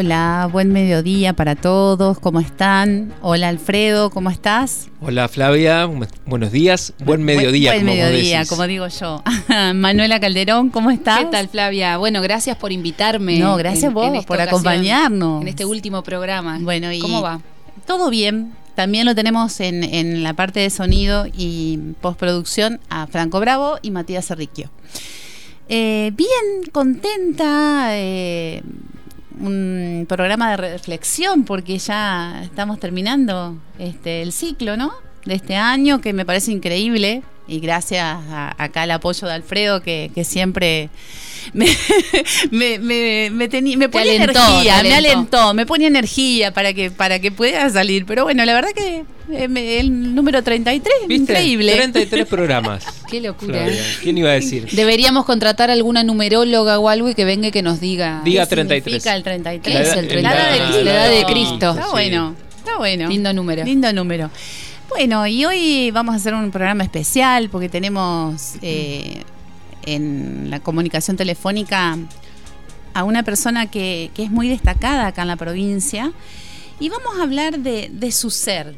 Hola, buen mediodía para todos, ¿cómo están? Hola Alfredo, ¿cómo estás? Hola Flavia, buenos días, buen mediodía. Buen, mediodía, como digo yo. Manuela Calderón, ¿cómo estás? ¿Qué tal Flavia? Bueno, gracias por invitarme. No, gracias vos por acompañarnos. En este último programa. Bueno, y ¿cómo va? Todo bien. También lo tenemos en, la parte de sonido y postproducción a Franco Bravo y Matías Cerriquio. Eh, bien, contenta. Eh, un programa de reflexión porque ya estamos terminando este el ciclo, ¿no? De este año que me parece increíble y gracias a, acá al apoyo de Alfredo que, siempre me, me, me, me, pone energía, me alentó, me pone energía para que, para que pueda salir. Pero bueno, la verdad que eh, el número 33, increíble. 33 programas. Qué locura. ¿eh? ¿Quién iba a decir? Deberíamos contratar alguna numeróloga o algo y que venga y que nos diga. Diga 33. el 33? ¿Qué es el 33? La edad de Cristo. Está bueno, está bueno. Lindo número. Lindo número. Bueno, y hoy vamos a hacer un programa especial porque tenemos eh, en la comunicación telefónica a una persona que, es muy destacada acá en la provincia. Y vamos a hablar de, su ser,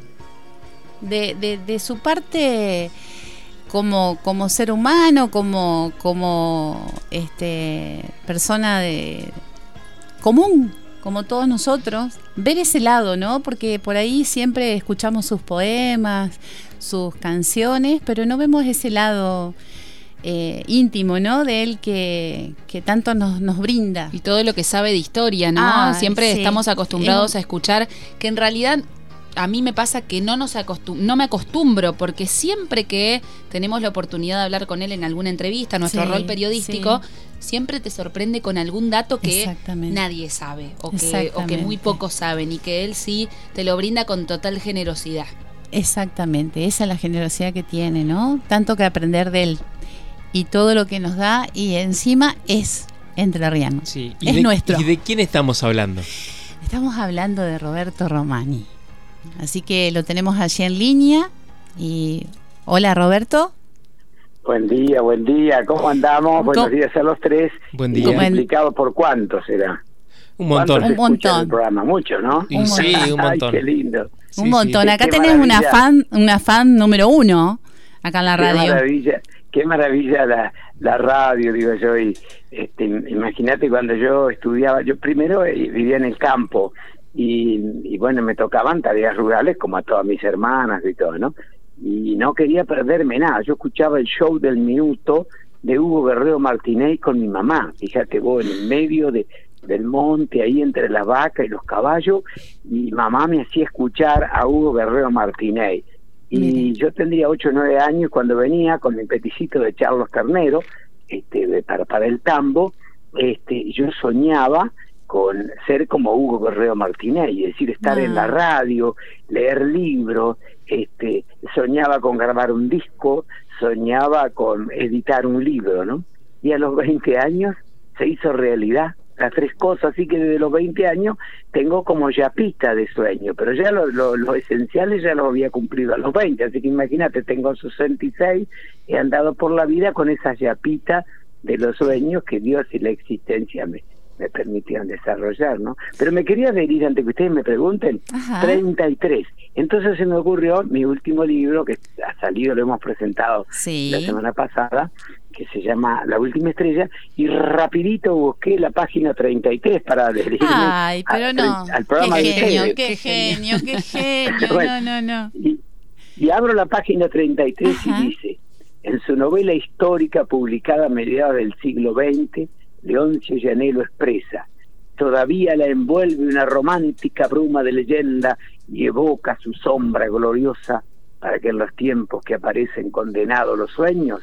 de, su parte como, como ser humano, como, como este, persona de común, como todos nosotros, ver ese lado, ¿no? Porque por ahí siempre escuchamos sus poemas, sus canciones, pero no vemos ese lado eh, íntimo, ¿no? De él que, que tanto nos, nos, brinda. Y todo lo que sabe de historia, ¿no? Ah, siempre estamos acostumbrados a escuchar que en realidad a mí me pasa que no, nos no me acostumbro, porque siempre que tenemos la oportunidad de hablar con él en alguna entrevista, nuestro rol periodístico, siempre te sorprende con algún dato que nadie sabe o que, o que muy pocos saben y que él sí te lo brinda con total generosidad. Exactamente, esa es la generosidad que tiene, ¿no? Tanto que aprender de él y todo lo que nos da y encima es entrerriano. Sí. es nuestro. ¿Y de quién estamos hablando? Estamos hablando de Roberto Romani. Así que lo tenemos allí en línea. Y hola Roberto. Buen día, buen día. ¿Cómo andamos? Buenos días a los tres. Buen día. ¿Multiplicado por cuánto será? Un montón. Un montón. El programa? Mucho, ¿no? sí, un montón. qué lindo. Un montón. Acá tenés una fan, una fan número uno, acá en la radio. Qué maravilla, qué maravilla la, la radio, digo yo. Y este, imagínate cuando yo estudiaba, yo primero eh, vivía en el campo y, bueno, me tocaban tareas rurales como a todas mis hermanas y todo, ¿no? Y no quería perderme nada. Yo escuchaba el show del minuto de Hugo Guerrero Martínez con mi mamá. Fíjate vos, en el medio de, del monte, ahí entre la vaca y los caballos, y mamá me hacía escuchar a Hugo Guerrero Martínez. Y yo tendría 8 o 9 años cuando venía con mi peticito de Charlos Carnero, este, para, para el tambo, este, yo soñaba con ser como Hugo Guerrero Martínez, y decir, estar en la ah. radio, leer libros, este, soñaba con grabar un disco, soñaba con editar un libro, ¿no? Y a los 20 años se hizo realidad las tres cosas, así que desde los 20 años tengo como ya pista de sueño, pero ya lo, lo, esenciales ya lo había cumplido a los 20, así que imagínate, tengo 66, he andado por la vida con esas yapitas de los sueños que Dios y la existencia me, me permitieron desarrollar, ¿no? Pero me quería adherir antes que ustedes me pregunten, 33. Entonces se me ocurrió mi último libro, que ha salido, lo hemos presentado la semana pasada, que se llama La Última Estrella, y rapidito busqué la página 33 para adherirme Ay, pero no. al programa qué genio, qué genio, qué genio, no, no, no. Y, abro la página 33 y dice, en su novela histórica publicada a mediados del siglo XX, Leoncio Llanelo expresa, todavía la envuelve una romántica bruma de leyenda y evoca su sombra gloriosa para que en los tiempos que aparecen condenados los sueños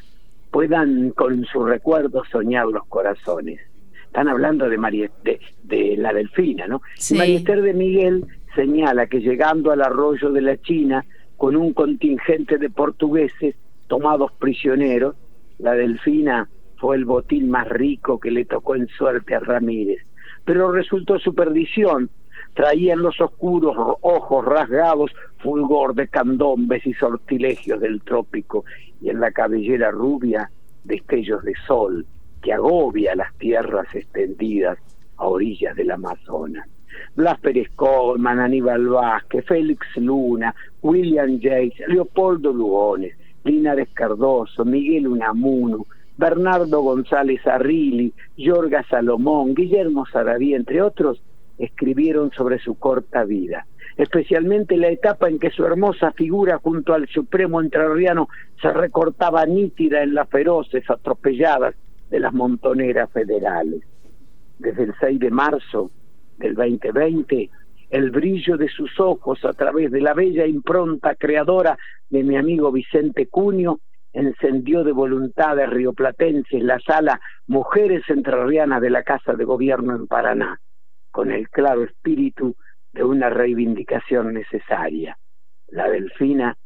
puedan con su recuerdo soñar los corazones. Están hablando de, María, de, la Delfina, ¿no? María Esther de Miguel señala que llegando al arroyo de la China con un contingente de portugueses tomados prisioneros, la Delfina fue el botín más rico que le tocó en suerte a Ramírez. Pero resultó su perdición. Traían los oscuros ojos rasgados fulgor de candombes y sortilegios del trópico y en la cabellera rubia destellos de sol que agobia las tierras extendidas a orillas del Amazonas. Blas Pérez Colman, Aníbal Vázquez, Félix Luna, William Yates, Leopoldo Lugones, Linares Cardoso, Miguel Unamuno, Bernardo González Arrilli, Yorga Salomón, Guillermo Saraví, entre otros, escribieron sobre su corta vida, especialmente la etapa en que su hermosa figura junto al supremo entrerriano se recortaba nítida en las feroces atropelladas de las montoneras federales. Desde el 6 de marzo del 2020, el brillo de sus ojos a través de la bella impronta creadora de mi amigo Vicente Cunio encendió de voluntades rioplatenses la sala Mujeres Entrerrianas de la Casa de Gobierno en Paraná, con el claro espíritu de una reivindicación necesaria. La delfina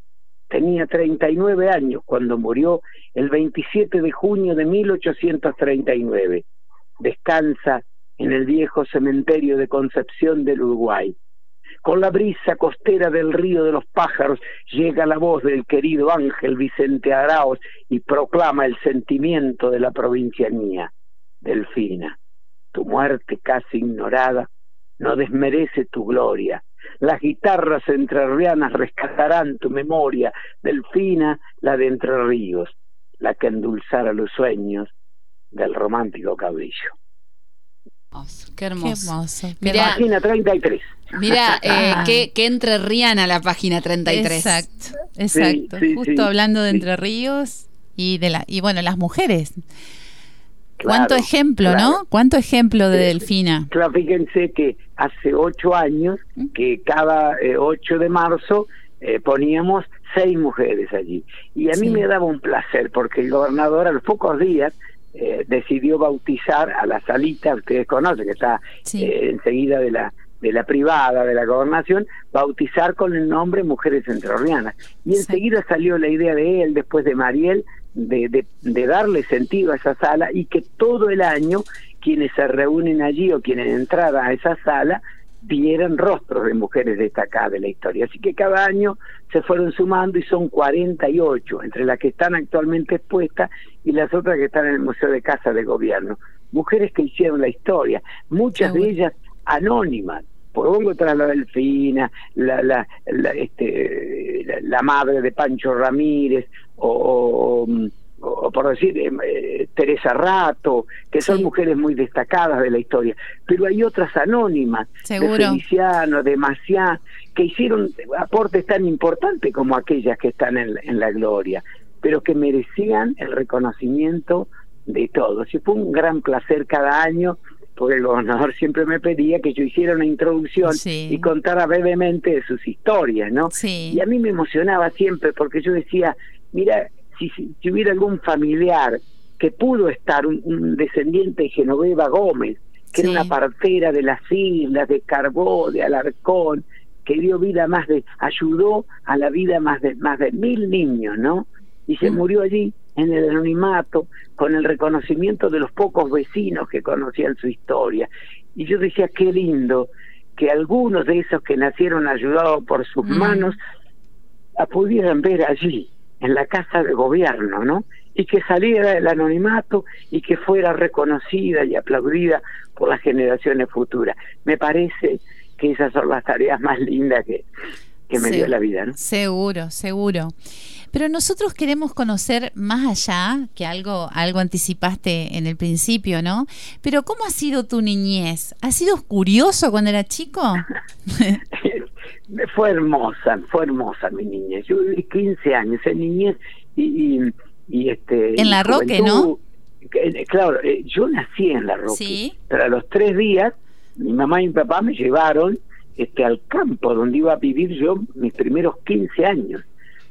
tenía 39 años cuando murió el 27 de junio de 1839. Descansa en el viejo cementerio de Concepción del Uruguay. Con la brisa costera del río de los pájaros llega la voz del querido ángel Vicente Araos y proclama el sentimiento de la provincianía. Delfina, tu muerte casi ignorada no desmerece tu gloria. Las guitarras entrerrianas rescatarán tu memoria, Delfina, la de Entre Ríos, la que endulzara los sueños del romántico cabrillo qué hermoso. Mira, página 33. Mira, eh, qué, qué entrerriana la página 33. Exacto, exacto. Justo hablando de Entre Ríos y de la y bueno, las mujeres. Cuánto ejemplo, ¿no? Cuánto ejemplo de Delfina. Claro, fíjense que hace ocho años ¿Mm? que cada 8 eh, de marzo eh, poníamos seis mujeres allí. Y a mí me daba un placer porque el gobernador a los pocos días eh, decidió bautizar a la salita, ustedes conocen, que está eh, enseguida de la de la privada de la gobernación, bautizar con el nombre Mujeres Entrerrianas. Y enseguida salió la idea de él, después de Mariel, de, de, de, darle sentido a esa sala y que todo el año quienes se reúnen allí o quienes entran a esa sala vieran rostros de mujeres destacadas de la historia. Así que cada año se fueron sumando y son 48, entre las que están actualmente expuestas y las otras que están en el Museo de Casa de Gobierno. Mujeres que hicieron la historia, muchas de ellas anónimas. Por tras la Delfina, la, la, la, este, la, madre de Pancho Ramírez, o o por decir eh, eh, Teresa Rato, que son mujeres muy destacadas de la historia, pero hay otras anónimas, Seguro. de Feliciano, de Maciá, que hicieron aportes tan importantes como aquellas que están en, en la gloria, pero que merecían el reconocimiento de todos. Y fue un gran placer cada año porque el gobernador siempre me pedía que yo hiciera una introducción y contara brevemente de sus historias, ¿no? Sí. Y a mí me emocionaba siempre porque yo decía, mira, si, hubiera algún familiar que pudo estar, un, descendiente de Genoveva Gómez, que era una partera de las islas, de Carbó, de Alarcón, que dio vida más de, ayudó a la vida más de, más de mil niños, ¿no? Y se mm. murió allí, en el anonimato, con el reconocimiento de los pocos vecinos que conocían su historia. Y yo decía, qué lindo que algunos de esos que nacieron ayudados por sus mm. manos la pudieran ver allí, en la casa de gobierno, ¿no? Y que saliera del anonimato y que fuera reconocida y aplaudida por las generaciones futuras. Me parece que esas son las tareas más lindas que, que me dio la vida, ¿no? Seguro, seguro. Pero nosotros queremos conocer más allá, que algo, algo anticipaste en el principio, ¿no? Pero ¿cómo ha sido tu niñez? ¿Has sido curioso cuando era chico? fue hermosa, fue hermosa mi niñez. Yo viví 15 años en niñez y, y, este... En la Roque, ¿no? Eh, claro, eh, yo nací en La Roque, ¿Sí? pero a los tres días mi mamá y mi papá me llevaron este, al campo donde iba a vivir yo mis primeros 15 años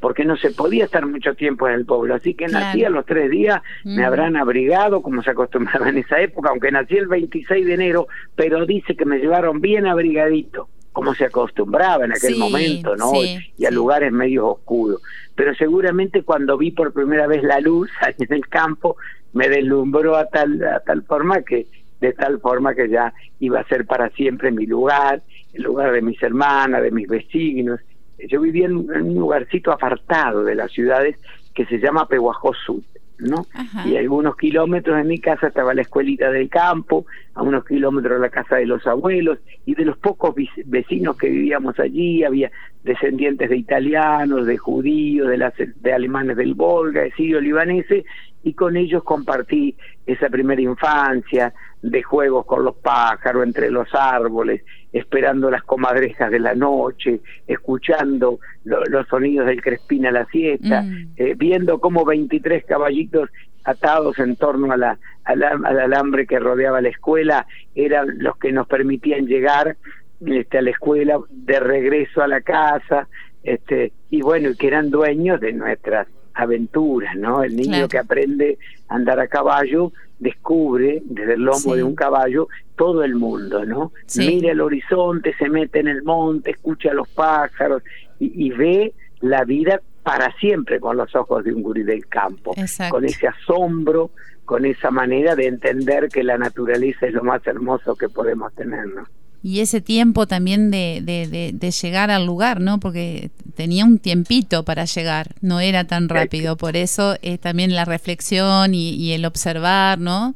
porque no se podía estar mucho tiempo en el pueblo. Así que nací a los tres días, me mm. habrán abrigado, como se acostumbraba en esa época, aunque nací el 26 de enero, pero dice que me llevaron bien abrigadito, como se acostumbraba en aquel momento, ¿no? y a lugares medio oscuros. Pero seguramente cuando vi por primera vez la luz ahí en el campo, me deslumbró a tal, a tal forma que de tal forma que ya iba a ser para siempre mi lugar, el lugar de mis hermanas, de mis vecinos. Yo vivía en, un lugarcito apartado de las ciudades que se llama Pehuajó Sud. ¿No? Y a algunos kilómetros de mi casa estaba la escuelita del campo, a unos kilómetros la casa de los abuelos, y de los pocos vecinos que vivíamos allí, había descendientes de italianos, de judíos, de, las, de alemanes del Volga, de sirio libaneses, y con ellos compartí esa primera infancia de juegos con los pájaros entre los árboles, esperando las comadrejas de la noche, escuchando los sonidos del crespín a la siesta, mm. eh, viendo cómo 23 caballitos atados en torno a la, al, alambre que rodeaba la escuela eran los que nos permitían llegar este, a la escuela de regreso a la casa, este, y bueno, que eran dueños de nuestras aventuras, ¿no? El niño que aprende a andar a caballo descubre desde el lomo de un caballo todo el mundo, ¿no? Mira el horizonte, se mete en el monte, escucha a los pájaros y, ve la vida para siempre con los ojos de un gurí del campo, con ese asombro, con esa manera de entender que la naturaleza es lo más hermoso que podemos tener, ¿no? Y ese tiempo también de, de, llegar al lugar, ¿no? Porque tenía un tiempito para llegar, no era tan rápido, por eso es también la reflexión y, el observar, ¿no?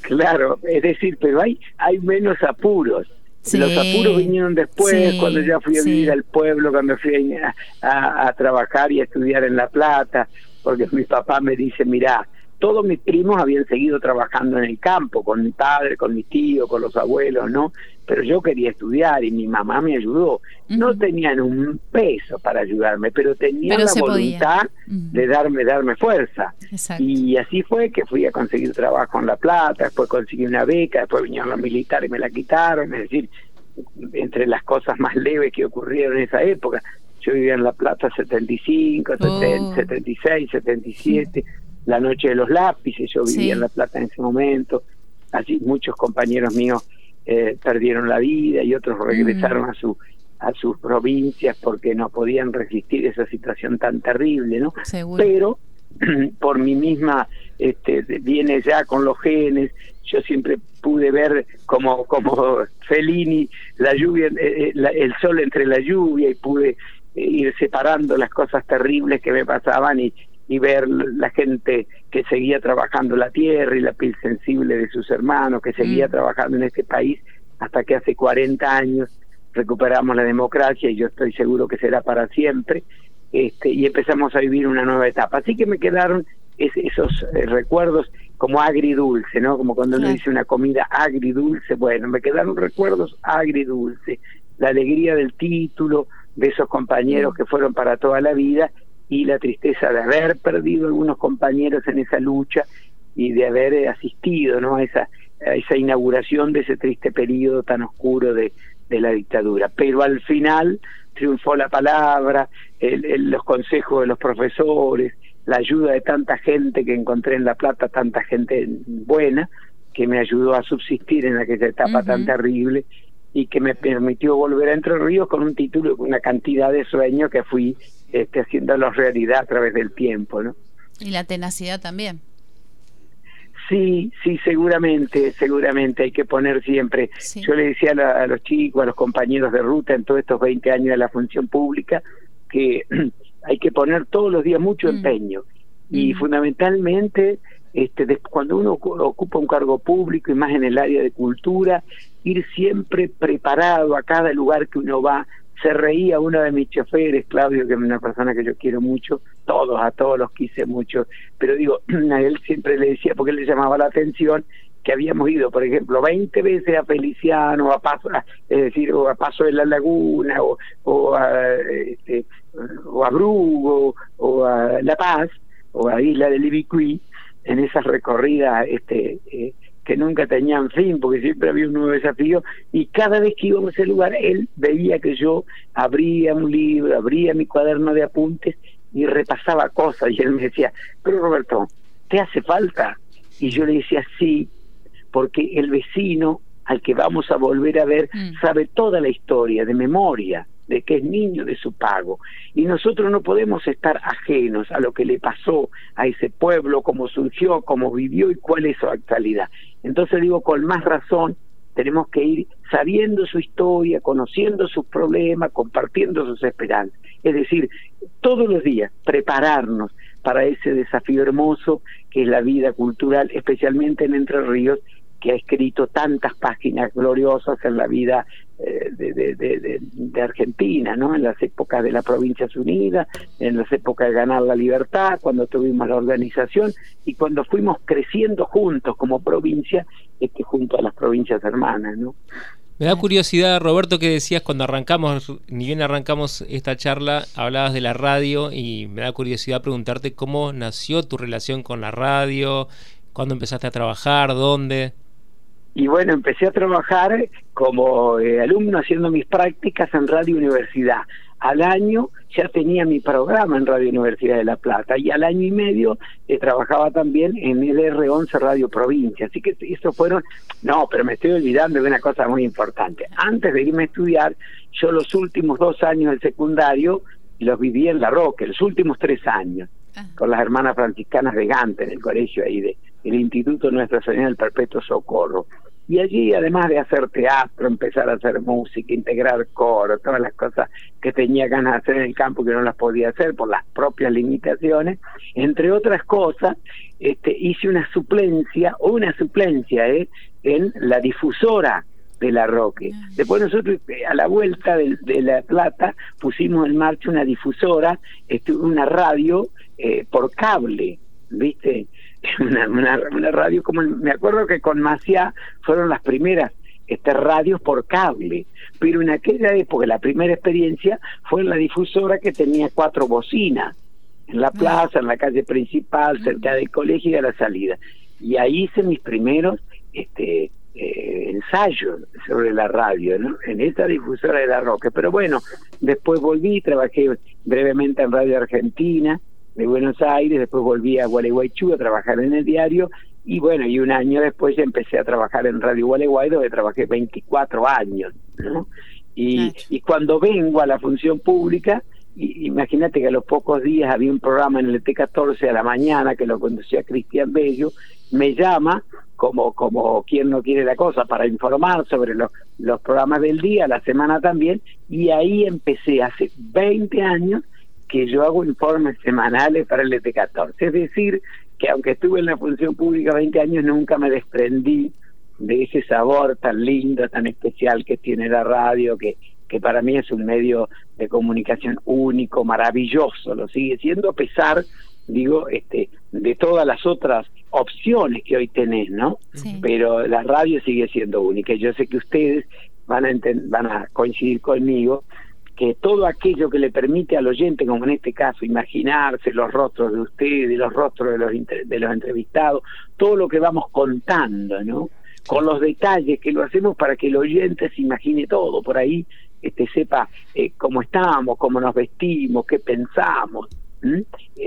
Claro, es decir, pero hay, hay menos apuros. Los apuros vinieron después, cuando ya fui a vivir al pueblo, cuando fui a, a, trabajar y a estudiar en La Plata, porque mi papá me dice, mira, todos mis primos habían seguido trabajando en el campo, con mi padre, con mi tío, con los abuelos, ¿no? Pero yo quería estudiar y mi mamá me ayudó. No tenían un peso para ayudarme, pero tenían la voluntad de darme, darme fuerza. Y así fue que fui a conseguir trabajo en La Plata, después conseguí una beca, después vinieron los militares y me la quitaron, es decir, entre las cosas más leves que ocurrieron en esa época. Yo vivía en La Plata 75, 76, 77 la noche de los lápices, yo vivía en La Plata en ese momento, así muchos compañeros míos eh, perdieron la vida y otros regresaron mm. a su a sus provincias porque no podían resistir esa situación tan terrible, ¿no? Pero por mi misma este, viene ya con los genes, yo siempre pude ver como como Fellini la lluvia eh, eh, el sol entre la lluvia y pude ir separando las cosas terribles que me pasaban y, y ver la gente que seguía trabajando la tierra y la piel sensible de sus hermanos, que seguía mm. trabajando en este país hasta que hace 40 años recuperamos la democracia y yo estoy seguro que será para siempre, este, y empezamos a vivir una nueva etapa. Así que me quedaron esos eh, recuerdos como agridulce, ¿no? Como cuando uno dice una comida agridulce, bueno, me quedaron recuerdos agridulce, la alegría del título, de esos compañeros mm. que fueron para toda la vida y la tristeza de haber perdido algunos compañeros en esa lucha y de haber asistido ¿no? a, esa, a esa inauguración de ese triste periodo tan oscuro de, de la dictadura. Pero al final triunfó la palabra, los consejos de los profesores, la ayuda de tanta gente que encontré en La Plata, tanta gente buena, que me ayudó a subsistir en aquella etapa tan terrible y que me permitió volver a Entre Ríos con un título, una cantidad de sueños que fui este, haciéndolo realidad a través del tiempo, ¿no? Y la tenacidad también. Sí, sí, seguramente, seguramente hay que poner siempre. Yo le decía a, los chicos, a los compañeros de ruta en todos estos 20 años de la función pública, que hay que poner todos los días mucho mm. empeño. Y mm. fundamentalmente, este, cuando uno ocupa un cargo público y más en el área de cultura, ir siempre preparado a cada lugar que uno va. Se reía uno de mis choferes, Claudio, que es una persona que yo quiero mucho, todos, a todos los quise mucho, pero digo, a él siempre le decía, porque le llamaba la atención, que habíamos ido, por ejemplo, 20 veces a Feliciano, a Paso, es decir, o a Paso de la Laguna, o, a, este, o a Brugo, o a La Paz, o a Isla de Ibicuí, en esas recorridas este, eh, que nunca tenían fin, porque siempre había un nuevo desafío, y cada vez que íbamos a ese lugar, él veía que yo abría un libro, abría mi cuaderno de apuntes y repasaba cosas, y él me decía, pero Roberto, ¿te hace falta? Y yo le decía, sí, porque el vecino al que vamos a volver a ver mm. sabe toda la historia de memoria de que es niño de su pago. Y nosotros no podemos estar ajenos a lo que le pasó a ese pueblo, cómo surgió, cómo vivió y cuál es su actualidad. Entonces digo, con más razón, tenemos que ir sabiendo su historia, conociendo sus problemas, compartiendo sus esperanzas. Es decir, todos los días prepararnos para ese desafío hermoso que es la vida cultural, especialmente en Entre Ríos, que ha escrito tantas páginas gloriosas en la vida eh, de, Argentina, ¿no? En las épocas de las Provincias Unidas, en las épocas de ganar la libertad, cuando tuvimos la organización y cuando fuimos creciendo juntos como provincia, este, junto a las provincias hermanas, ¿no? Me da curiosidad, Roberto, que decías cuando arrancamos, ni bien arrancamos esta charla, hablabas de la radio y me da curiosidad preguntarte cómo nació tu relación con la radio, cuándo empezaste a trabajar, dónde. Y bueno, empecé a trabajar como eh, alumno haciendo mis prácticas en Radio Universidad. Al año ya tenía mi programa en Radio Universidad de La Plata y al año y medio eh, trabajaba también en el R11 Radio Provincia. Así que eso fueron, no, pero me estoy olvidando de una cosa muy importante. Antes de irme a estudiar, yo los últimos dos años del secundario los viví en La Roque, los últimos tres años, con las hermanas franciscanas de Gante en el colegio ahí de, el Instituto Nuestra Señora del Perpetuo Socorro. Y allí, además de hacer teatro, empezar a hacer música, integrar coro, todas las cosas que tenía ganas de hacer en el campo que no las podía hacer por las propias limitaciones, entre otras cosas, este, hice una suplencia, una suplencia ¿eh? en la difusora de la Roque. Ah. Después nosotros eh, a la vuelta de, La Plata pusimos en marcha una difusora, este, una radio eh, por cable, ¿viste? una, una, radio como me acuerdo que con Maciá fueron las primeras este, radios por cable, pero en aquella época la primera experiencia fue en la difusora que tenía cuatro bocinas, en la plaza, en la calle principal, cerca del colegio y a la salida. Y ahí hice mis primeros este, eh, ensayos sobre la radio, ¿no? en esta difusora de la Roque. Pero bueno, después volví, trabajé brevemente en Radio Argentina, de Buenos Aires, después volví a Gualeguaychú a trabajar en el diario y bueno, y un año después empecé a trabajar en Radio Gualeguay donde trabajé 24 años, ¿no? Y, y cuando vengo a la función pública, imagínate que a los pocos días había un programa en el T14 a la mañana que lo conducía Cristian Bello, me llama como como quien no quiere la cosa para informar sobre los, los programas del día, la semana también, y ahí empecé hace 20 años que yo hago informes semanales para el ET14. Es decir, que aunque estuve en la función pública 20 años, nunca me desprendí de ese sabor tan lindo, tan especial que tiene la radio, que, que para mí es un medio de comunicación único, maravilloso, lo sigue siendo a pesar, digo, este, de todas las otras opciones que hoy tenés, ¿no? Pero la radio sigue siendo única. Yo sé que ustedes van a, van a coincidir conmigo que todo aquello que le permite al oyente, como en este caso, imaginarse los rostros de ustedes, los rostros de los, de los entrevistados, todo lo que vamos contando, ¿no? Con los detalles que lo hacemos para que el oyente se imagine todo, por ahí este, sepa eh, cómo estamos, cómo nos vestimos, qué pensamos. Eh,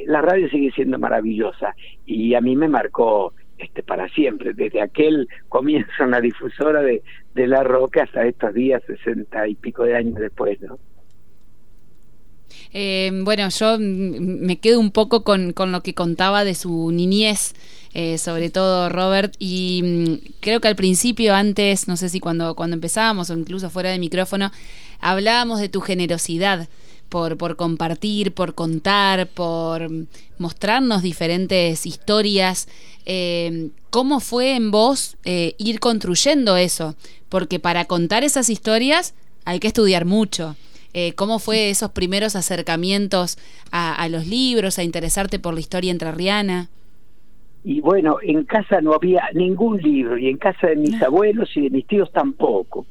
la radio sigue siendo maravillosa y a mí me marcó este, para siempre, desde aquel comienzo en la difusora de, de La Roca hasta estos días, sesenta y pico de años después, ¿no? Eh, bueno, yo me quedo un poco con, lo que contaba de su niñez, eh, sobre todo Robert, y mm, creo que al principio, antes, no sé si cuando, cuando empezábamos o incluso fuera de micrófono, hablábamos de tu generosidad. Por, por compartir, por contar, por mostrarnos diferentes historias. Eh, ¿Cómo fue en vos ir construyendo eso? Porque para contar esas historias hay que estudiar mucho. Eh, ¿Cómo fue esos primeros acercamientos a, los libros, a interesarte por la historia entrerriana? Y bueno, en casa no había ningún libro, y en casa de mis abuelos y de mis tíos tampoco,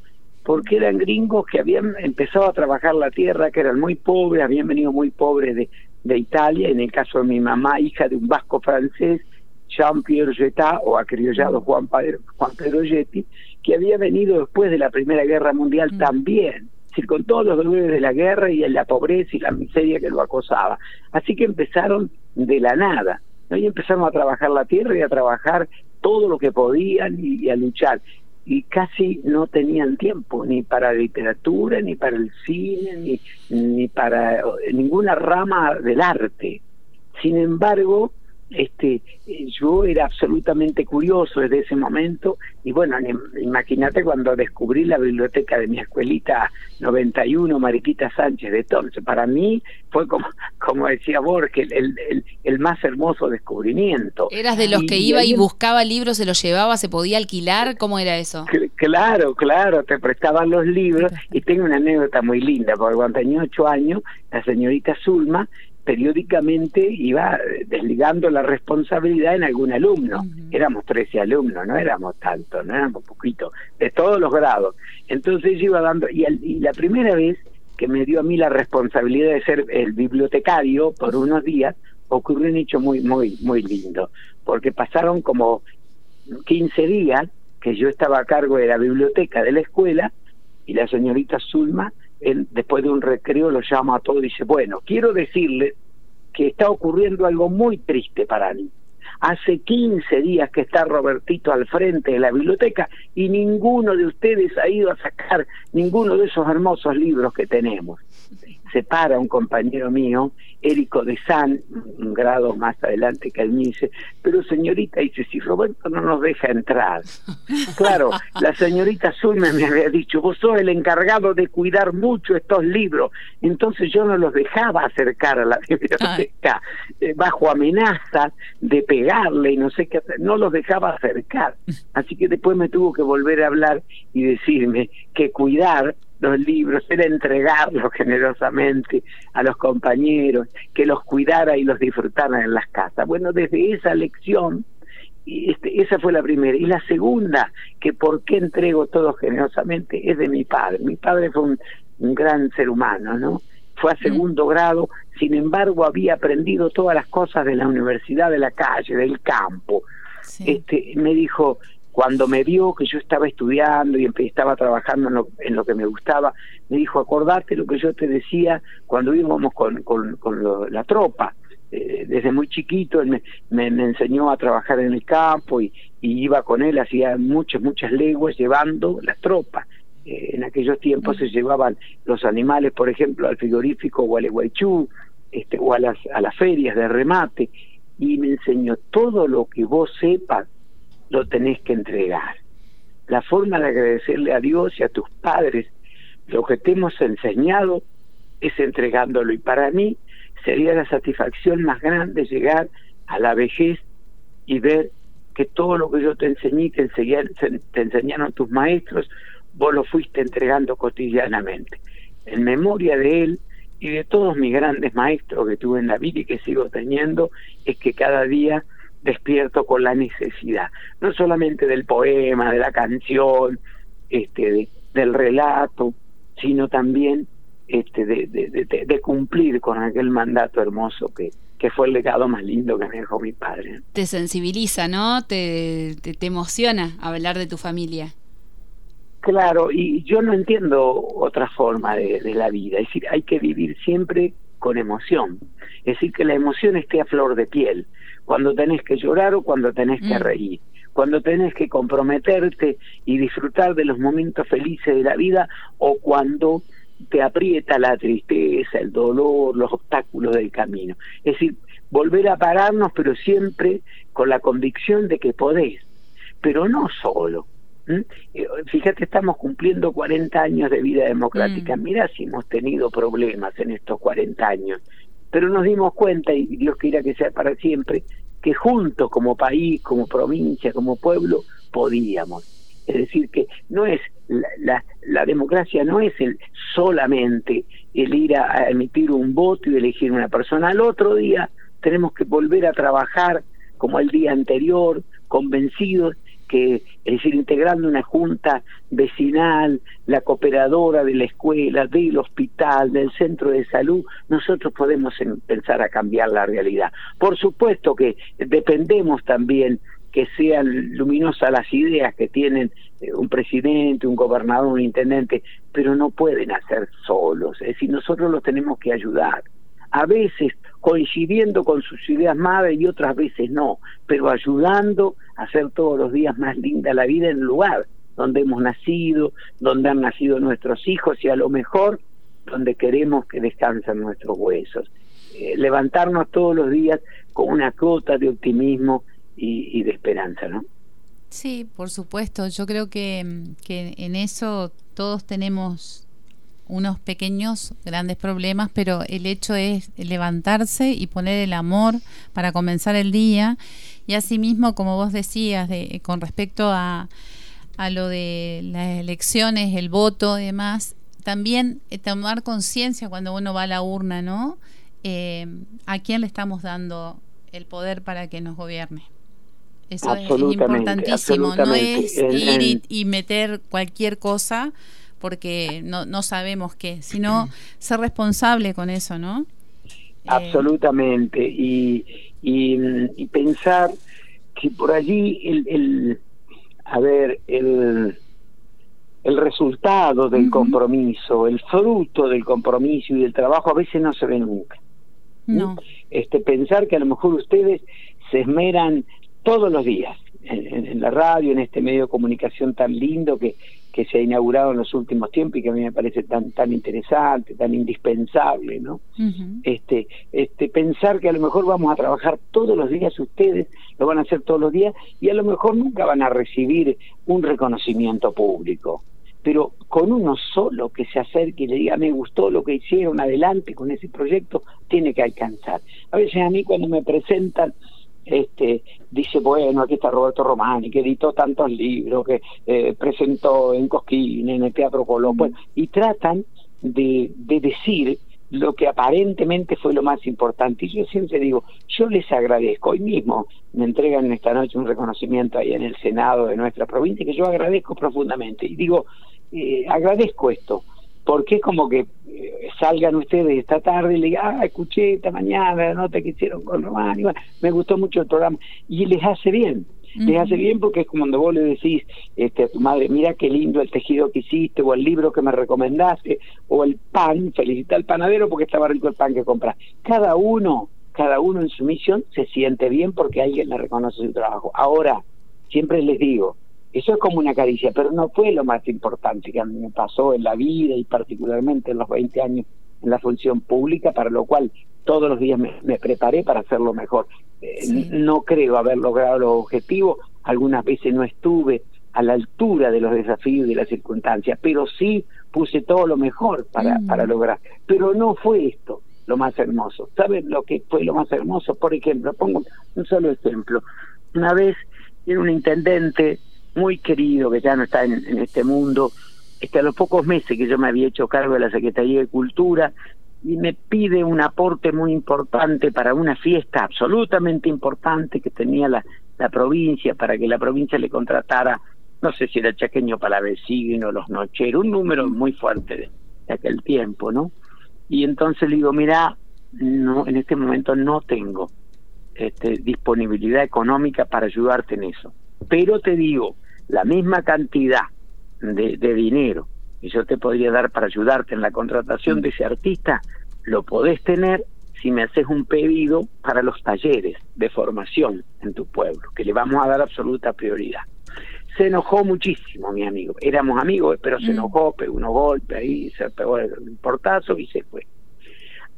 porque eran gringos que habían empezado a trabajar la tierra, que eran muy pobres, habían venido muy pobres de, de Italia, en el caso de mi mamá, hija de un vasco francés, Jean-Pierre Jetta o acriollado Juan, Juan Pedro que había venido después de la Primera Guerra Mundial también decir, con todos los dolores de la guerra y la pobreza y la miseria que lo acosaba. Así que empezaron de la nada, y empezaron a trabajar la tierra y a trabajar todo lo que podían y, a luchar. Y casi no tenían tiempo ni para la literatura, ni para el cine, ni, ni para ninguna rama del arte. Sin embargo, este yo era absolutamente curioso desde ese momento y bueno, imagínate cuando descubrí la biblioteca de mi escuelita 91, Mariquita Sánchez de Torres, para mí fue como, como decía Borges, el, el, el más hermoso descubrimiento. ¿Eras de los que iba y, buscaba libros, se los llevaba, se podía alquilar? ¿Cómo era eso? Claro, claro, te prestaban los libros y tengo una anécdota muy linda, porque cuando tenía ocho años, la señorita Zulma periódicamente iba desligando la responsabilidad en algún alumno. Éramos 13 alumnos, no éramos tantos, no éramos poquito, de todos los grados. Entonces yo iba dando, y, y, la primera vez que me dio a mí la responsabilidad de ser el bibliotecario por unos días, ocurrió un hecho muy, muy, muy lindo, porque pasaron como 15 días que yo estaba a cargo de la biblioteca de la escuela y la señorita Zulma él después de un recreo lo llama a todos y dice, bueno, quiero decirle que está ocurriendo algo muy triste para mí. Hace 15 días que está Robertito al frente de la biblioteca y ninguno de ustedes ha ido a sacar ninguno de esos hermosos libros que tenemos se para un compañero mío, Érico de San, un grado más adelante que él me dice, pero señorita, dice, si Roberto no nos deja entrar. claro, la señorita Zulma me había dicho, vos sos el encargado de cuidar mucho estos libros, entonces yo no los dejaba acercar a la biblioteca, eh, bajo amenaza de pegarle y no sé qué hacer, no los dejaba acercar. Así que después me tuvo que volver a hablar y decirme que cuidar los libros, era entregarlos generosamente a los compañeros, que los cuidara y los disfrutara en las casas. Bueno, desde esa lección, este, esa fue la primera. Y la segunda, que por qué entrego todo generosamente, es de mi padre. Mi padre fue un, gran ser humano, ¿no? Fue a segundo grado, sin embargo había aprendido todas las cosas de la universidad, de la calle, del campo. Este, me dijo, cuando me vio que yo estaba estudiando y estaba trabajando en lo, en lo que me gustaba, me dijo, acordate lo que yo te decía cuando íbamos con, la tropa. Eh, desde muy chiquito él me, me, enseñó a trabajar en el campo y, iba con él, hacía muchas, muchas leguas llevando las tropas. Eh, en aquellos tiempos se llevaban los animales, por ejemplo, al frigorífico Gualeguaychú, este, o a las ferias de remate, y me enseñó todo lo que vos sepas lo tenés que entregar. La forma de agradecerle a Dios y a tus padres lo que te hemos enseñado es entregándolo. Y para mí sería la satisfacción más grande llegar a la vejez y ver que todo lo que yo te enseñé, te, te enseñaron tus maestros, vos lo fuiste entregando cotidianamente. En memoria de él y de todos mis grandes maestros que tuve en la vida y que sigo teniendo, es que cada día despierto con la necesidad, no solamente del poema, de la canción, este, del relato, sino también este, de, de, cumplir con aquel mandato hermoso que, que fue el legado más lindo que me dejó mi padre. Te sensibiliza, ¿no? Te, te, emociona hablar de tu familia. Claro, y yo no entiendo otra forma de, de, la vida. Es decir, hay que vivir siempre con emoción. Es decir, que la emoción esté a flor de piel cuando tenés que llorar o cuando tenés que mm. reír, cuando tenés que comprometerte y disfrutar de los momentos felices de la vida o cuando te aprieta la tristeza, el dolor, los obstáculos del camino. Es decir, volver a pararnos, pero siempre con la convicción de que podés, pero no solo. Eh, fíjate, estamos cumpliendo 40 años de vida democrática. Mm. Mira si hemos tenido problemas en estos 40 años pero nos dimos cuenta, y Dios quiera que sea para siempre, que juntos como país, como provincia, como pueblo, podíamos. Es decir, que no es la, la, democracia no es el solamente el ir a, emitir un voto y elegir una persona. Al otro día tenemos que volver a trabajar como el día anterior, convencidos que, es decir, integrando una junta vecinal, la cooperadora de la escuela, del hospital, del centro de salud, nosotros podemos empezar a cambiar la realidad. Por supuesto que dependemos también que sean luminosas las ideas que tienen eh, un presidente, un gobernador, un intendente, pero no pueden hacer solos, es decir, nosotros los tenemos que ayudar. A veces coincidiendo con sus ideas madres y otras veces no, pero ayudando a hacer todos los días más linda la vida en el lugar donde hemos nacido, donde han nacido nuestros hijos y a lo mejor donde queremos que descansen nuestros huesos. Eh, levantarnos todos los días con una cota de optimismo y, de esperanza, ¿no? Sí, por supuesto. Yo creo que, que en eso todos tenemos unos pequeños, grandes problemas, pero el hecho es levantarse y poner el amor para comenzar el día. Y asimismo, como vos decías, de, con respecto a, a lo de las elecciones, el voto y demás, también eh, tomar conciencia cuando uno va a la urna, ¿no? Eh, ¿A quién le estamos dando el poder para que nos gobierne? Eso es importantísimo, no es ir y, meter cualquier cosa porque no, no sabemos qué, sino ser responsable con eso, ¿no? Absolutamente, y, y, pensar que por allí el, el a ver, el, el resultado del compromiso, el fruto del compromiso y del trabajo a veces no se ve nunca. No. Este, pensar que a lo mejor ustedes se esmeran todos los días en, la radio, en este medio de comunicación tan lindo que, que se ha inaugurado en los últimos tiempos y que a mí me parece tan tan interesante, tan indispensable, ¿no? Este este pensar que a lo mejor vamos a trabajar todos los días ustedes, lo van a hacer todos los días y a lo mejor nunca van a recibir un reconocimiento público. Pero con uno solo que se acerque y le diga me gustó lo que hicieron adelante con ese proyecto tiene que alcanzar. A veces a mí cuando me presentan este, dice, bueno, aquí está Roberto Romani, que editó tantos libros, que eh, presentó en Cosquín, en el Teatro Colón, y tratan de, de decir lo que aparentemente fue lo más importante. Y yo siempre digo, yo les agradezco, hoy mismo me entregan esta noche un reconocimiento ahí en el Senado de nuestra provincia que yo agradezco profundamente. Y digo, eh, agradezco esto, porque es como que eh, salgan ustedes esta tarde y le digan, ah, escuché esta mañana la nota que hicieron con Román, y me gustó mucho el programa, y les hace bien. Les hace bien porque es como cuando vos le decís este, a tu madre, mira qué lindo el tejido que hiciste, o el libro que me recomendaste, o el pan, felicita al panadero porque estaba rico el pan que compras. Cada uno, cada uno en su misión se siente bien porque alguien le reconoce su trabajo. Ahora, siempre les digo, eso es como una caricia, pero no fue lo más importante que a mí me pasó en la vida y particularmente en los 20 años en la función pública, para lo cual todos los días me, preparé para hacerlo mejor. Eh, no creo haber logrado los objetivos, algunas veces no estuve a la altura de los desafíos y de las circunstancias, pero sí puse todo lo mejor para, mm. para lograr. Pero no fue esto lo más hermoso. ¿Saben lo que fue lo más hermoso? Por ejemplo, pongo un solo ejemplo. Una vez era un intendente muy querido que ya no está en, este mundo, este, a los pocos meses que yo me había hecho cargo de la Secretaría de Cultura y me pide un aporte muy importante para una fiesta absolutamente importante que tenía la, la provincia, para que la provincia le contratara, no sé si era chaqueño para vecino, los nocheros, un número muy fuerte de, de aquel tiempo, ¿no? Y entonces le digo, mira, no, en este momento no tengo este, disponibilidad económica para ayudarte en eso. Pero te digo, la misma cantidad de, dinero que yo te podría dar para ayudarte en la contratación de ese artista, lo podés tener si me haces un pedido para los talleres de formación en tu pueblo, que le vamos a dar absoluta prioridad. Se enojó muchísimo mi amigo, éramos amigos, pero se mm. enojó, pegó unos golpes ahí, se pegó el portazo y se fue.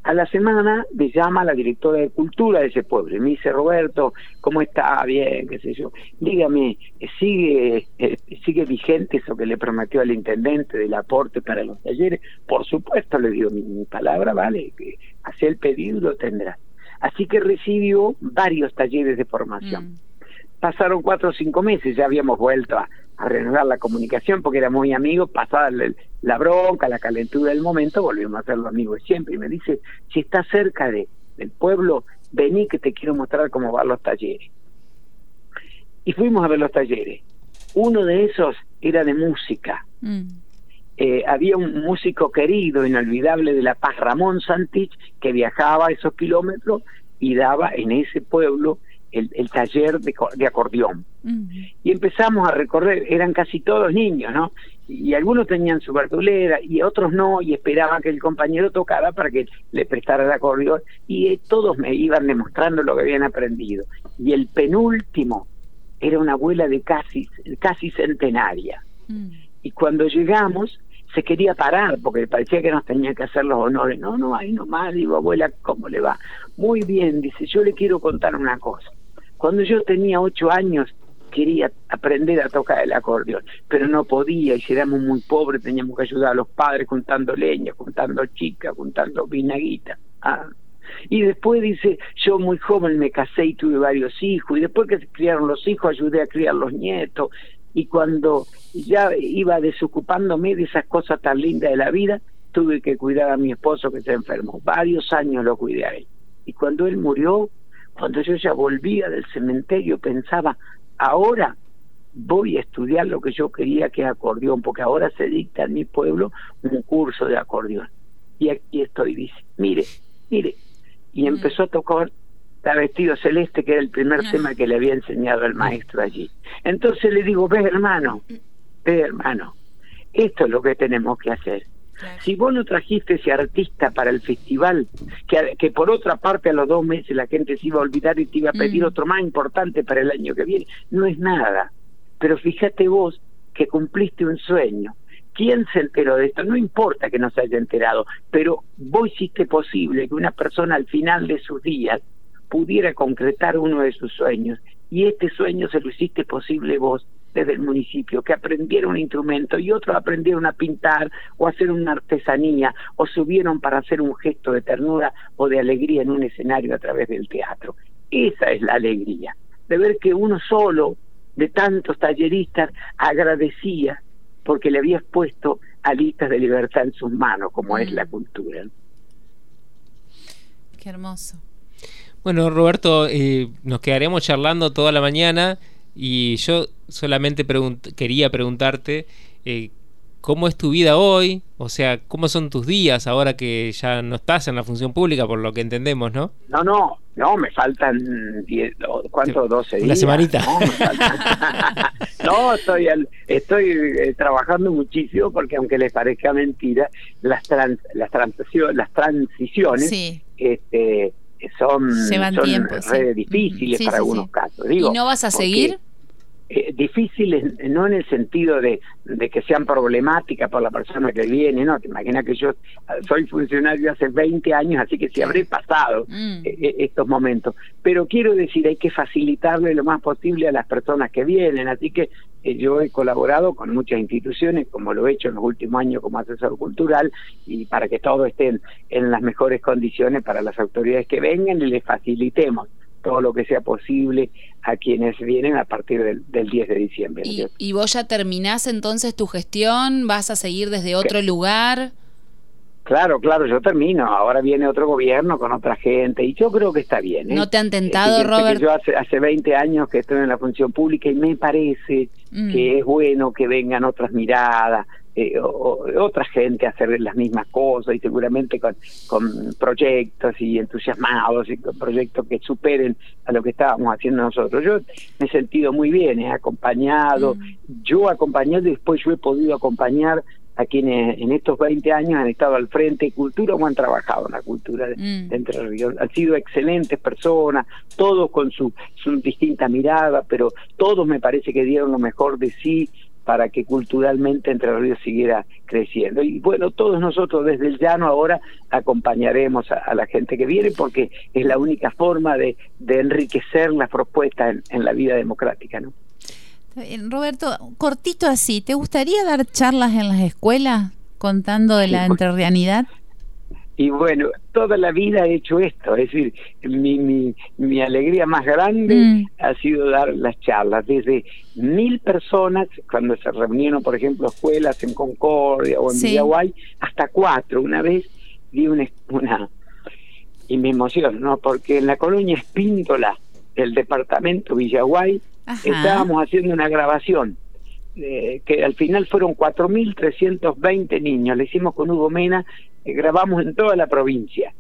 A la semana me llama la directora de cultura de ese pueblo y me dice, Roberto, ¿cómo está? Bien, qué sé yo. Dígame, ¿sigue, eh, ¿sigue vigente eso que le prometió al intendente del aporte para los talleres? Por supuesto, le digo, mi, palabra vale, que hace el pedido lo tendrá. Así que recibió varios talleres de formación. Mm. Pasaron cuatro o cinco meses, ya habíamos vuelto a, a renovar la comunicación porque era muy amigos, pasada la bronca, la calentura del momento, volvimos a ser los amigos siempre. Y me dice, si estás cerca de, del pueblo, vení que te quiero mostrar cómo van los talleres. Y fuimos a ver los talleres. Uno de esos era de música. Mm. Eh, había un músico querido, inolvidable de La Paz, Ramón Santich, que viajaba esos kilómetros y daba en ese pueblo el, taller de, acordeón. Y empezamos a recorrer, eran casi todos niños, ¿no? Y algunos tenían su verdulera y otros no, y esperaban que el compañero tocara para que le prestara el acordeón. Y eh, todos me iban demostrando lo que habían aprendido. Y el penúltimo era una abuela de casi, casi centenaria. Mm. Y cuando llegamos, se quería parar porque parecía que nos tenía que hacer los honores. No, no, ahí nomás, digo, abuela, ¿cómo le va? Muy bien, dice, yo le quiero contar una cosa. Cuando yo tenía ocho años, quería aprender a tocar el acordeón, pero no podía y si éramos muy pobres teníamos que ayudar a los padres juntando leña, juntando chicas, juntando vinaguita. Ah. Y después dice, yo muy joven me casé y tuve varios hijos, y después que se criaron los hijos ayudé a criar los nietos, y cuando ya iba desocupándome de esas cosas tan lindas de la vida, tuve que cuidar a mi esposo que se enfermó. Varios años lo cuidé a él. Y cuando él murió, cuando yo ya volvía del cementerio, pensaba, ahora voy a estudiar lo que yo quería que es acordeón, porque ahora se dicta en mi pueblo un curso de acordeón. Y aquí estoy, dice, mire, mire. Y mm. empezó a tocar está vestido celeste, que era el primer ah. tema que le había enseñado el maestro allí. Entonces le digo, ve hermano, ve hermano, esto es lo que tenemos que hacer. Si vos no trajiste ese artista para el festival, que, que por otra parte a los dos meses la gente se iba a olvidar y te iba a pedir mm. otro más importante para el año que viene, no es nada. Pero fíjate vos que cumpliste un sueño. ¿Quién se enteró de esto? No importa que no se haya enterado, pero vos hiciste posible que una persona al final de sus días pudiera concretar uno de sus sueños. Y este sueño se lo hiciste posible vos desde el municipio, que aprendiera un instrumento y otros aprendieron a pintar o a hacer una artesanía o subieron para hacer un gesto de ternura o de alegría en un escenario a través del teatro. Esa es la alegría, de ver que uno solo de tantos talleristas agradecía porque le habías puesto alitas de libertad en sus manos, como es la mm. cultura. Qué hermoso. Bueno, Roberto, eh, nos quedaremos charlando toda la mañana y yo solamente quería preguntarte eh, cómo es tu vida hoy, o sea, cómo son tus días ahora que ya no estás en la función pública, por lo que entendemos, ¿no? No, no, no, me faltan, diez, ¿cuánto? 12 días. Una semanita. No, estoy, estoy eh, trabajando muchísimo porque aunque les parezca mentira, las, trans, las, transiciones, las transiciones este, son, son difíciles para algunos casos. Digo, ¿Y no vas a seguir? Eh, difíciles no en el sentido de, de, que sean problemáticas por la persona que viene, no, te imaginas que yo soy funcionario hace 20 años, así que sí habré pasado mm. eh, eh, estos momentos, pero quiero decir, hay que facilitarle lo más posible a las personas que vienen, así que yo he colaborado con muchas instituciones, como lo he hecho en los últimos años como asesor cultural, y para que todo estén en las mejores condiciones para las autoridades que vengan y les facilitemos todo lo que sea posible a quienes vienen a partir del, 10 de diciembre. ¿Y, vos ya terminás entonces tu gestión? ¿Vas a seguir desde otro lugar? Claro, claro, yo termino. Ahora viene otro gobierno con otra gente y yo creo que está bien. ¿eh? ¿No te han tentado, Robert? yo hace, hace 20 años que estoy en la función pública y me parece mm. que es bueno que vengan otras miradas, eh, o, otra gente a hacer las mismas cosas y seguramente con, con proyectos y entusiasmados y con proyectos que superen a lo que estábamos haciendo nosotros. Yo me he sentido muy bien, he acompañado, mm. yo acompañado y después yo he podido acompañar a quienes en estos 20 años han estado al frente de cultura o han trabajado en la cultura de, mm. Entre Ríos. Han sido excelentes personas, todos con su, su distinta mirada, pero todos me parece que dieron lo mejor de sí para que culturalmente Entre Ríos siguiera creciendo. Y bueno, todos nosotros desde el llano ahora acompañaremos a, la gente que viene porque es la única forma de, de enriquecer las propuestas en, la vida democrática. ¿no? Roberto, cortito así, ¿te gustaría dar charlas en las escuelas contando de la entrerrianidad? Y bueno, toda la vida he hecho esto, es decir, mi, mi, mi alegría más grande mm. ha sido dar las charlas, desde mil personas, cuando se reunieron, por ejemplo, escuelas en Concordia o en Villaguay, hasta cuatro. Una vez di una, una y me emociono, ¿no? Porque en la colonia Espíndola del departamento Villaguay estábamos haciendo una grabación eh, que al final fueron 4.320 niños, le hicimos con Hugo Mena, eh, grabamos en toda la provincia.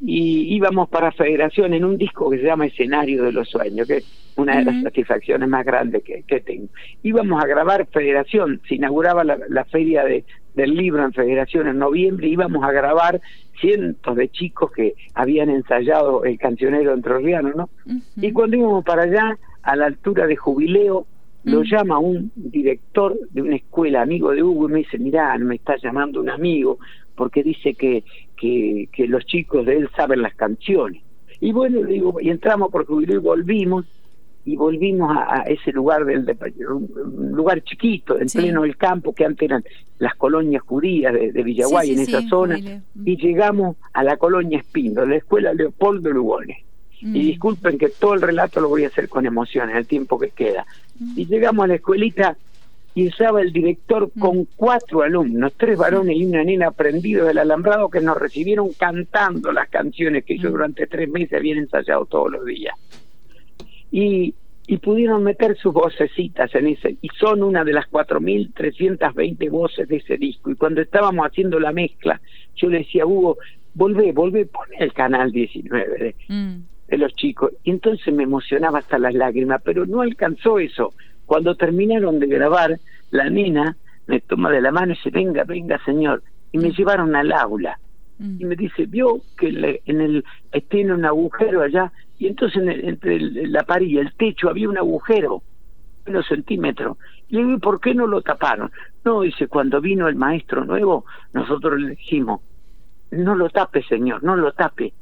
Y íbamos para Federación en un disco que se llama Escenario de los Sueños, que es una de las satisfacciones más grandes que, que, tengo. Íbamos a grabar Federación, se inauguraba la, feria de, del libro en Federación en noviembre, íbamos a grabar cientos de chicos que habían ensayado el cancionero entrerriano, ¿no? Y cuando íbamos para allá, a la altura de Jubileo, lo llama un director de una escuela, amigo de Hugo, y me dice, mirá, me está llamando un amigo, porque dice que, que, que los chicos de él saben las canciones. Y bueno, digo, y entramos por Jubileo y volvimos, y volvimos a, ese lugar del un lugar chiquito en pleno del campo que antes eran las colonias judías de, Villaguay en esa zona y llegamos a la colonia Espindo la escuela Leopoldo Lugones y mm. disculpen que todo el relato lo voy a hacer con emociones el tiempo que queda mm. y llegamos a la escuelita y estaba el director mm. con cuatro alumnos, tres varones y una nena aprendidos del alambrado que nos recibieron cantando las canciones que ellos mm. durante tres meses habían ensayado todos los días. Y, y pudieron meter sus vocecitas en ese, y son una de las 4.320 voces de ese disco. Y cuando estábamos haciendo la mezcla, yo le decía, Hugo, volvé, volvé, pone el canal 19 de, mm. De los chicos. Y entonces me emocionaba hasta las lágrimas, pero no alcanzó eso cuando terminaron de grabar, la nena me toma de la mano y dice, venga, venga, señor. Y me mm. llevaron al aula. Mm. Y me dice, vio que en el, tiene un agujero allá. Y entonces entre la pared y el techo había un agujero, unos centímetros. Y le digo, ¿por qué no lo taparon? No, dice, cuando vino el maestro nuevo, nosotros le dijimos, no lo tape, señor, no lo tape,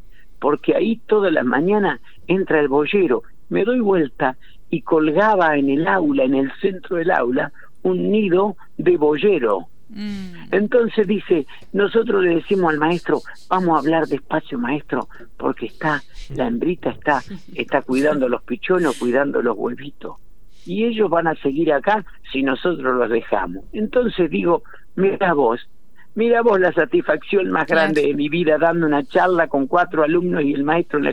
porque ahí toda la mañana entra el boyero. Me doy vuelta y colgaba en el aula, en el centro del aula, un nido de boyero. Mm. Entonces dice, nosotros le decimos al maestro, vamos a hablar despacio maestro, porque está, la hembrita está, está cuidando los pichones, cuidando los huevitos. Y ellos van a seguir acá si nosotros los dejamos. Entonces digo, mira vos, Mira vos la satisfacción más grande de mi vida dando una charla con cuatro alumnos y el maestro en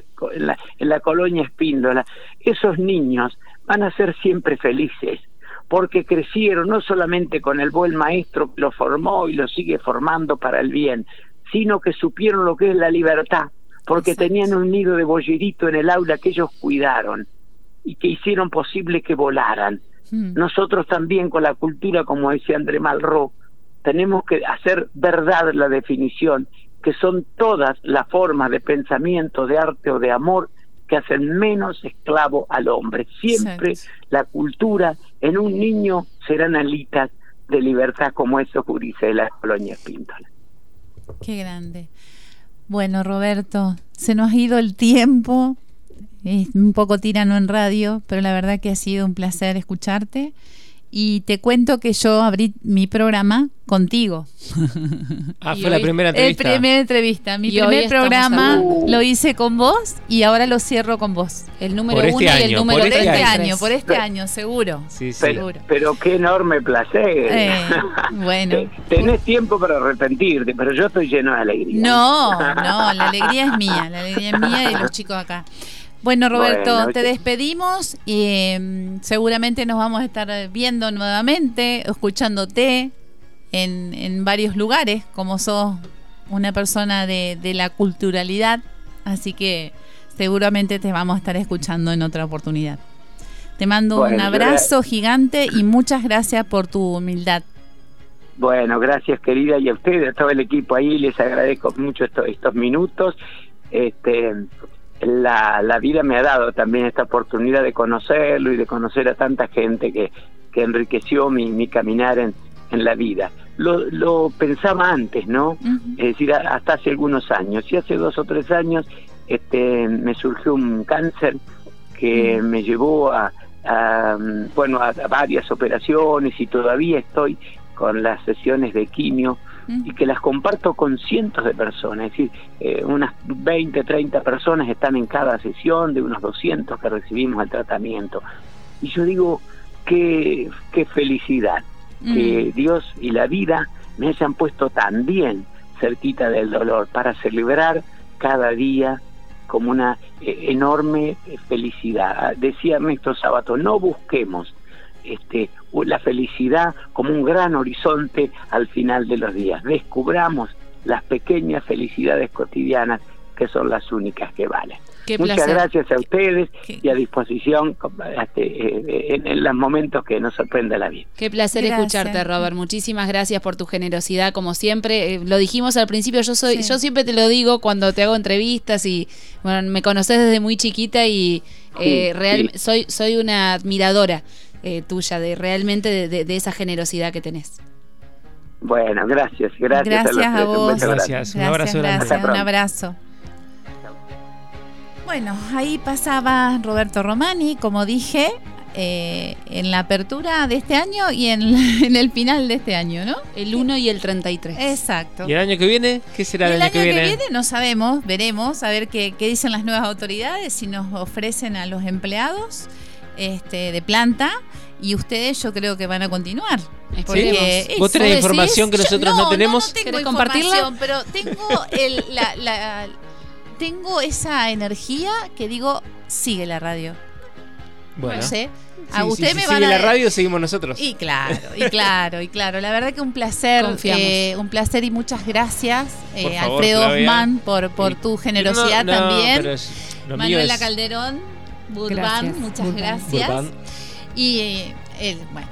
la, en la, colonia Espíndola. Esos niños van a ser siempre felices porque crecieron no solamente con el buen maestro que los formó y los sigue formando para el bien, sino que supieron lo que es la libertad, porque tenían un nido de bollerito en el aula que ellos cuidaron y que hicieron posible que volaran. Hmm. Nosotros también con la cultura, como decía André Malraux, tenemos que hacer verdad la definición, que son todas las formas de pensamiento, de arte o de amor que hacen menos esclavo al hombre. Siempre la cultura en un niño serán alitas de libertad como eso dice la colonia Píntola. Qué grande. Bueno, Roberto, se nos ha ido el tiempo, es un poco tirano en radio, pero la verdad que ha sido un placer escucharte y te cuento que yo abrí mi programa contigo. Ah, fue la primera entrevista. La primera entrevista. Mi primer programa lo hice con vos y ahora lo cierro con vos. El número este uno y el número por este, año. Por este año, seguro. Sí, sí. Pero, qué enorme placer. Eh, bueno. Tenés tiempo para arrepentirte, pero yo estoy lleno de alegría. No, no, la alegría es mía. La alegría es mía y de los chicos acá. Bueno, Roberto, te despedimos y em, seguramente nos vamos a estar viendo nuevamente, escuchándote en, en varios lugares, como sos una persona de, la culturalidad, así que seguramente te vamos a estar escuchando en otra oportunidad. Te mando un abrazo gigante y muchas gracias por tu humildad. Bueno, gracias querida y a ustedes, a todo el equipo ahí, les agradezco mucho estos, estos minutos. Este, la, la vida me ha dado también esta oportunidad de conocerlo y de conocer a tanta gente que, que enriqueció mi, mi caminar en, en la vida. Lo, lo pensaba antes, ¿no? Es decir, hasta hace algunos años. Y hace dos o tres años este, me surgió un cáncer que me llevó a, a, bueno, a varias operaciones y todavía estoy con las sesiones de quimio y que las comparto con cientos de personas, es decir, eh, unas 20, 30 personas están en cada sesión, de unos 200 que recibimos el tratamiento. Y yo digo, qué, qué felicidad que Dios y la vida me hayan puesto tan bien cerquita del dolor para celebrar cada día como una eh, enorme felicidad. Decía Ernesto Sabato, no busquemos este la felicidad como un gran horizonte al final de los días. Descubramos las pequeñas felicidades cotidianas que son las únicas que valen. Muchas gracias a ustedes y a disposición este, eh, en, los momentos que nos sorprenda la vida. Qué placer escucharte, Robert. Muchísimas gracias por tu generosidad, como siempre. Eh, lo dijimos al principio, yo soy, yo siempre te lo digo cuando te hago entrevistas y bueno, me conoces desde muy chiquita y eh, soy, soy una admiradora tuya de realmente de, esa generosidad que tenés. Bueno, gracias, gracias. Gracias a, vos. Gracias. Un abrazo. Gracias, un abrazo. Bueno, ahí pasaba Roberto Romani, como dije, eh, en la apertura de este año y en, el final de este año, ¿no? El 1 y el 33. Exacto. ¿Y el año que viene? ¿Qué será el, año, que, viene? El año que viene no sabemos, veremos, a ver qué, dicen las nuevas autoridades, si nos ofrecen a los empleados este, de planta y ustedes yo creo que van a continuar. Porque ¿Vos tenés información que nosotros no, tenemos? No, tengo información, pero tengo la, tengo esa energía que digo, sigue la radio. Bueno. No sé. a usted me sigue la radio, seguimos nosotros. Y claro, y claro, y claro. La verdad que un placer, eh, un placer y muchas gracias, eh, Alfredo Osman, por, por tu generosidad también. Manuela Calderón, Burban, muchas gracias. Y eh, el, bueno,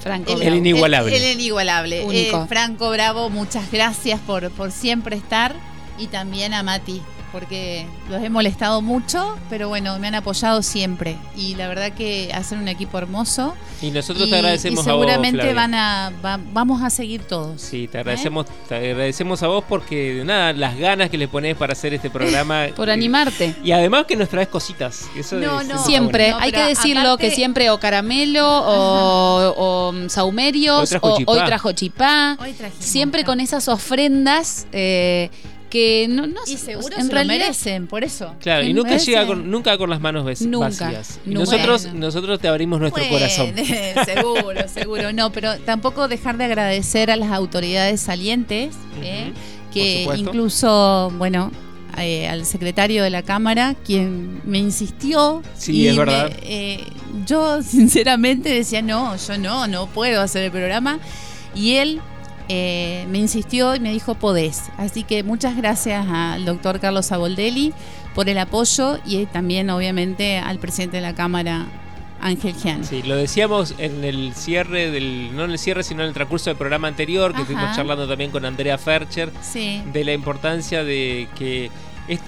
Franco el, inigualable. El, inigualable. Franco Bravo, muchas gracias por, por siempre estar. Y también a Mati, porque los he molestado mucho, pero bueno, me han apoyado siempre. Y la verdad que hacen un equipo hermoso. Y nosotros te agradecemos a vos. Seguramente van a, vamos a seguir todos. Sí, te agradecemos, te agradecemos a vos porque de nada, las ganas que le pones para hacer este programa. Por animarte. Y además que nos traes cositas. Eso no, no. Siempre, hay que decirlo que siempre o caramelo o, saumerios o, hoy trajo chipá. siempre con esas ofrendas. Eh, que no, no y seguro en se realidad, lo merecen, por eso. Claro, y nunca llega con, nunca con las manos vacías. nosotros, nosotros te abrimos nuestro corazón. seguro, seguro. No, pero tampoco dejar de agradecer a las autoridades salientes, ¿eh? que incluso, bueno, eh, al secretario de la Cámara, quien me insistió. Sí, es verdad. Eh, yo sinceramente decía, no, yo no, no puedo hacer el programa. Y él eh, me insistió y me dijo podés. Así que muchas gracias al doctor Carlos Aboldelli por el apoyo y también obviamente al presidente de la Cámara. Ángel Gian. Sí, lo decíamos en el cierre del, no en el cierre, sino en el transcurso del programa anterior, que estuvimos charlando también con Andrea Fercher, de la importancia de que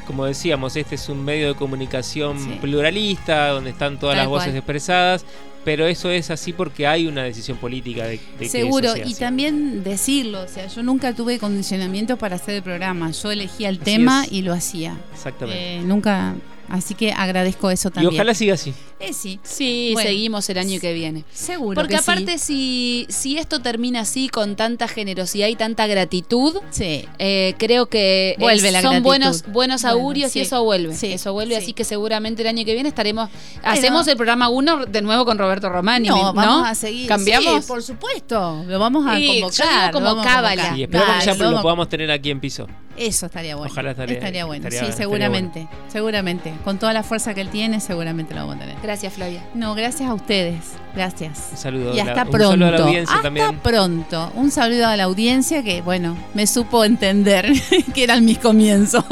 como decíamos, este es un medio de comunicación pluralista, donde están todas las voces expresadas, pero eso es así porque hay una decisión política de, de Seguro, y también decirlo, o sea, yo nunca tuve condicionamiento para hacer el programa, yo elegía el tema y lo hacía. Exactamente. Eh, nunca Así que agradezco eso también. Y ojalá siga así. Eh, sí. Sí, seguimos el año que viene. Seguro. Porque aparte, si, si esto termina así, con tanta generosidad y tanta gratitud, sí. Eh, creo que vuelve son buenos, buenos augurios y eso vuelve. eso vuelve, así que seguramente el año que viene estaremos. hacemos el programa 1 de nuevo con Roberto Romani. No, vamos a seguir. ¿Cambiamos? por supuesto. Lo vamos a convocar. como cábala. Y esperamos que ya lo podamos tener aquí en piso. Eso estaría bueno. Ojalá estaría, bueno. sí, seguramente. Seguramente. Con toda la fuerza que él tiene, seguramente lo vamos a tener. Gracias, Flavia. No, gracias a ustedes. Gracias. Un saludo. Y hasta pronto. Un saludo a la audiencia hasta pronto. Un saludo a la audiencia que, bueno, me supo entender que eran mis comienzos.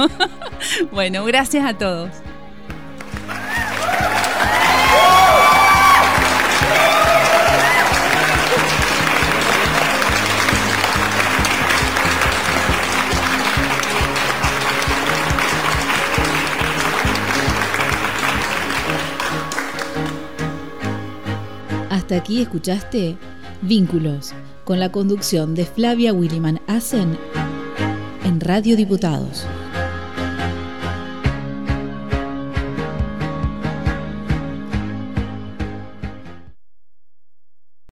bueno, gracias a todos. Hasta aquí escuchaste Vínculos, con la conducción de Flavia Williman Asen en Radio Diputados.